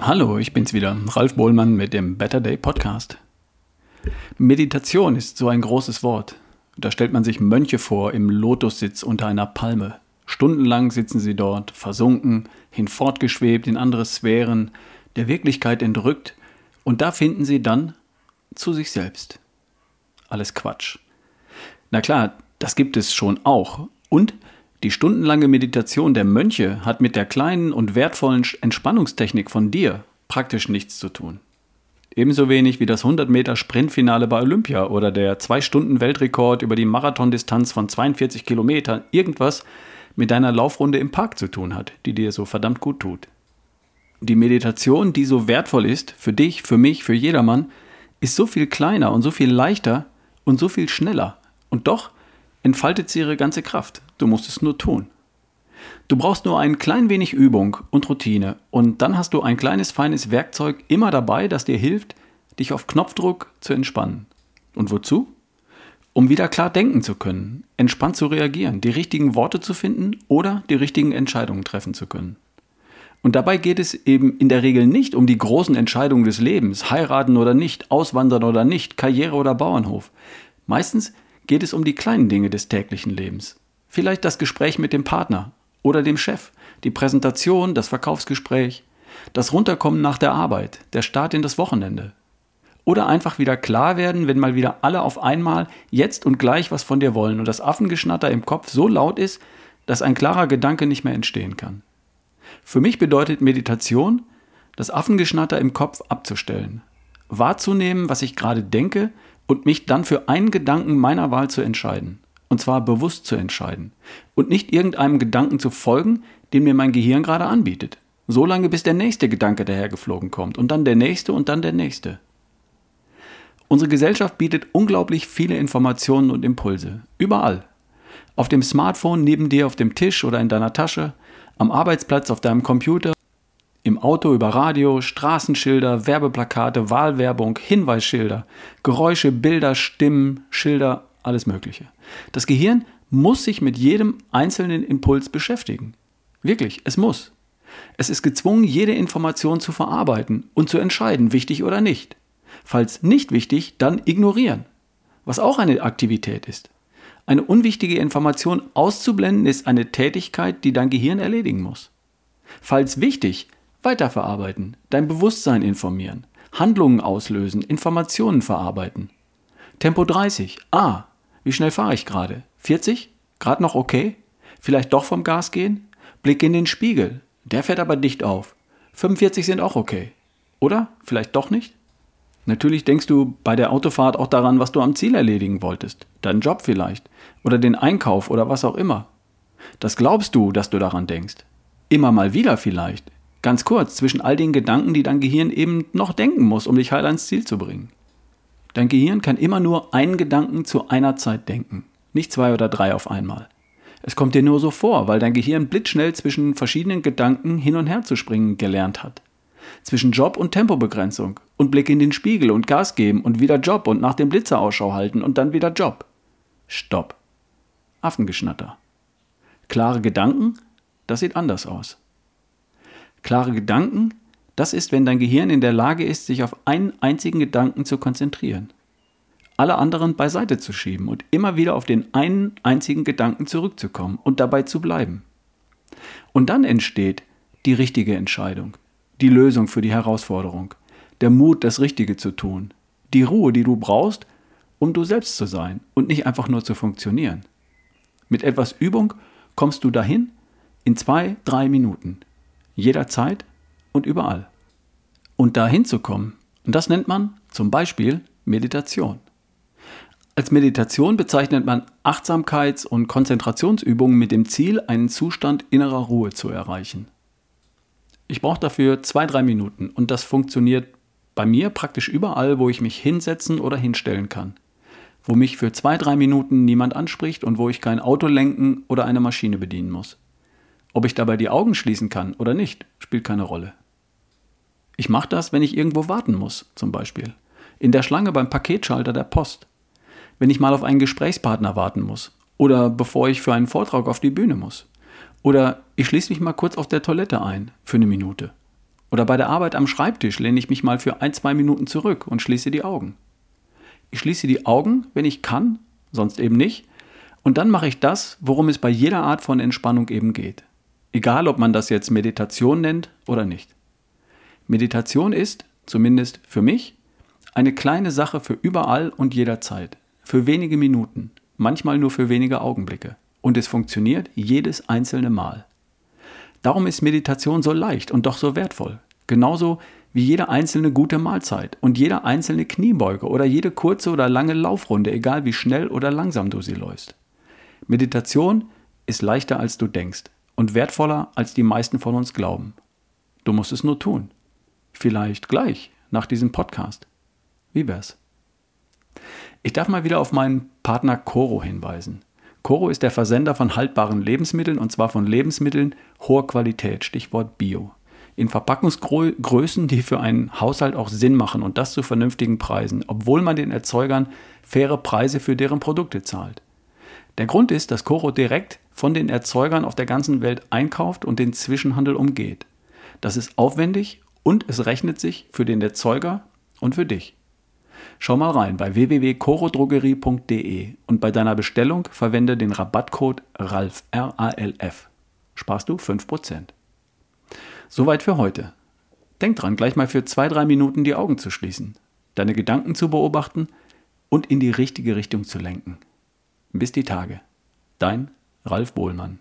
Hallo, ich bin's wieder, Ralf Bohlmann mit dem Better Day Podcast. Meditation ist so ein großes Wort. Da stellt man sich Mönche vor im Lotussitz unter einer Palme. Stundenlang sitzen sie dort, versunken, hinfortgeschwebt in andere Sphären, der Wirklichkeit entrückt, und da finden sie dann zu sich selbst. Alles Quatsch. Na klar, das gibt es schon auch. Und die stundenlange Meditation der Mönche hat mit der kleinen und wertvollen Entspannungstechnik von dir praktisch nichts zu tun. Ebenso wenig wie das 100 Meter Sprintfinale bei Olympia oder der 2-Stunden-Weltrekord über die Marathondistanz von 42 Kilometern irgendwas mit deiner Laufrunde im Park zu tun hat, die dir so verdammt gut tut. Die Meditation, die so wertvoll ist, für dich, für mich, für jedermann, ist so viel kleiner und so viel leichter und so viel schneller. Und doch entfaltet sie ihre ganze Kraft. Du musst es nur tun. Du brauchst nur ein klein wenig Übung und Routine und dann hast du ein kleines feines Werkzeug immer dabei, das dir hilft, dich auf Knopfdruck zu entspannen. Und wozu? Um wieder klar denken zu können, entspannt zu reagieren, die richtigen Worte zu finden oder die richtigen Entscheidungen treffen zu können. Und dabei geht es eben in der Regel nicht um die großen Entscheidungen des Lebens, heiraten oder nicht, auswandern oder nicht, Karriere oder Bauernhof. Meistens geht es um die kleinen Dinge des täglichen Lebens. Vielleicht das Gespräch mit dem Partner oder dem Chef, die Präsentation, das Verkaufsgespräch, das Runterkommen nach der Arbeit, der Start in das Wochenende. Oder einfach wieder klar werden, wenn mal wieder alle auf einmal jetzt und gleich was von dir wollen und das Affengeschnatter im Kopf so laut ist, dass ein klarer Gedanke nicht mehr entstehen kann. Für mich bedeutet Meditation, das Affengeschnatter im Kopf abzustellen, wahrzunehmen, was ich gerade denke und mich dann für einen Gedanken meiner Wahl zu entscheiden. Und zwar bewusst zu entscheiden. Und nicht irgendeinem Gedanken zu folgen, den mir mein Gehirn gerade anbietet. So lange, bis der nächste Gedanke dahergeflogen kommt. Und dann der nächste und dann der nächste. Unsere Gesellschaft bietet unglaublich viele Informationen und Impulse. Überall. Auf dem Smartphone neben dir auf dem Tisch oder in deiner Tasche, am Arbeitsplatz auf deinem Computer, Auto über Radio, Straßenschilder, Werbeplakate, Wahlwerbung, Hinweisschilder, Geräusche, Bilder, Stimmen, Schilder, alles Mögliche. Das Gehirn muss sich mit jedem einzelnen Impuls beschäftigen. Wirklich, es muss. Es ist gezwungen, jede Information zu verarbeiten und zu entscheiden, wichtig oder nicht. Falls nicht wichtig, dann ignorieren, was auch eine Aktivität ist. Eine unwichtige Information auszublenden ist eine Tätigkeit, die dein Gehirn erledigen muss. Falls wichtig, weiterverarbeiten, dein Bewusstsein informieren, Handlungen auslösen, Informationen verarbeiten. Tempo 30. Ah, wie schnell fahre ich gerade? 40? Gerade noch okay? Vielleicht doch vom Gas gehen? Blick in den Spiegel. Der fährt aber dicht auf. 45 sind auch okay. Oder? Vielleicht doch nicht? Natürlich denkst du bei der Autofahrt auch daran, was du am Ziel erledigen wolltest. Deinen Job vielleicht. Oder den Einkauf oder was auch immer. Das glaubst du, dass du daran denkst. Immer mal wieder vielleicht. Ganz kurz zwischen all den Gedanken, die dein Gehirn eben noch denken muss, um dich heil ans Ziel zu bringen. Dein Gehirn kann immer nur einen Gedanken zu einer Zeit denken, nicht zwei oder drei auf einmal. Es kommt dir nur so vor, weil dein Gehirn blitzschnell zwischen verschiedenen Gedanken hin und her zu springen gelernt hat. Zwischen Job und Tempobegrenzung und Blick in den Spiegel und Gas geben und wieder Job und nach dem Blitzer Ausschau halten und dann wieder Job. Stopp. Affengeschnatter. Klare Gedanken, das sieht anders aus. Klare Gedanken das ist, wenn dein Gehirn in der Lage ist, sich auf einen einzigen Gedanken zu konzentrieren. Alle anderen beiseite zu schieben und immer wieder auf den einen einzigen Gedanken zurückzukommen und dabei zu bleiben. Und dann entsteht die richtige Entscheidung, die Lösung für die Herausforderung, der Mut, das Richtige zu tun, die Ruhe, die du brauchst, um du selbst zu sein und nicht einfach nur zu funktionieren. Mit etwas Übung kommst du dahin in zwei, drei Minuten. Jederzeit und überall. Und dahin zu kommen, und das nennt man zum Beispiel Meditation. Als Meditation bezeichnet man Achtsamkeits- und Konzentrationsübungen mit dem Ziel, einen Zustand innerer Ruhe zu erreichen. Ich brauche dafür zwei, drei Minuten und das funktioniert bei mir praktisch überall, wo ich mich hinsetzen oder hinstellen kann. Wo mich für zwei, drei Minuten niemand anspricht und wo ich kein Auto lenken oder eine Maschine bedienen muss. Ob ich dabei die Augen schließen kann oder nicht, spielt keine Rolle. Ich mache das, wenn ich irgendwo warten muss, zum Beispiel. In der Schlange beim Paketschalter der Post. Wenn ich mal auf einen Gesprächspartner warten muss. Oder bevor ich für einen Vortrag auf die Bühne muss. Oder ich schließe mich mal kurz auf der Toilette ein, für eine Minute. Oder bei der Arbeit am Schreibtisch lehne ich mich mal für ein, zwei Minuten zurück und schließe die Augen. Ich schließe die Augen, wenn ich kann, sonst eben nicht. Und dann mache ich das, worum es bei jeder Art von Entspannung eben geht. Egal, ob man das jetzt Meditation nennt oder nicht. Meditation ist, zumindest für mich, eine kleine Sache für überall und jederzeit. Für wenige Minuten, manchmal nur für wenige Augenblicke. Und es funktioniert jedes einzelne Mal. Darum ist Meditation so leicht und doch so wertvoll. Genauso wie jede einzelne gute Mahlzeit und jede einzelne Kniebeuge oder jede kurze oder lange Laufrunde, egal wie schnell oder langsam du sie läufst. Meditation ist leichter als du denkst und wertvoller als die meisten von uns glauben. Du musst es nur tun. Vielleicht gleich nach diesem Podcast. Wie wär's? Ich darf mal wieder auf meinen Partner Coro hinweisen. Coro ist der Versender von haltbaren Lebensmitteln und zwar von Lebensmitteln hoher Qualität, Stichwort Bio. In Verpackungsgrößen, die für einen Haushalt auch Sinn machen und das zu vernünftigen Preisen, obwohl man den Erzeugern faire Preise für deren Produkte zahlt. Der Grund ist, dass Coro direkt von den Erzeugern auf der ganzen Welt einkauft und den Zwischenhandel umgeht. Das ist aufwendig und es rechnet sich für den Erzeuger und für dich. Schau mal rein bei www.corodrogerie.de und bei deiner Bestellung verwende den Rabattcode RALF, R-A-L-F. Sparst du 5%. Soweit für heute. Denk dran, gleich mal für zwei, drei Minuten die Augen zu schließen, deine Gedanken zu beobachten und in die richtige Richtung zu lenken. Bis die Tage. Dein Ralf Bohlmann.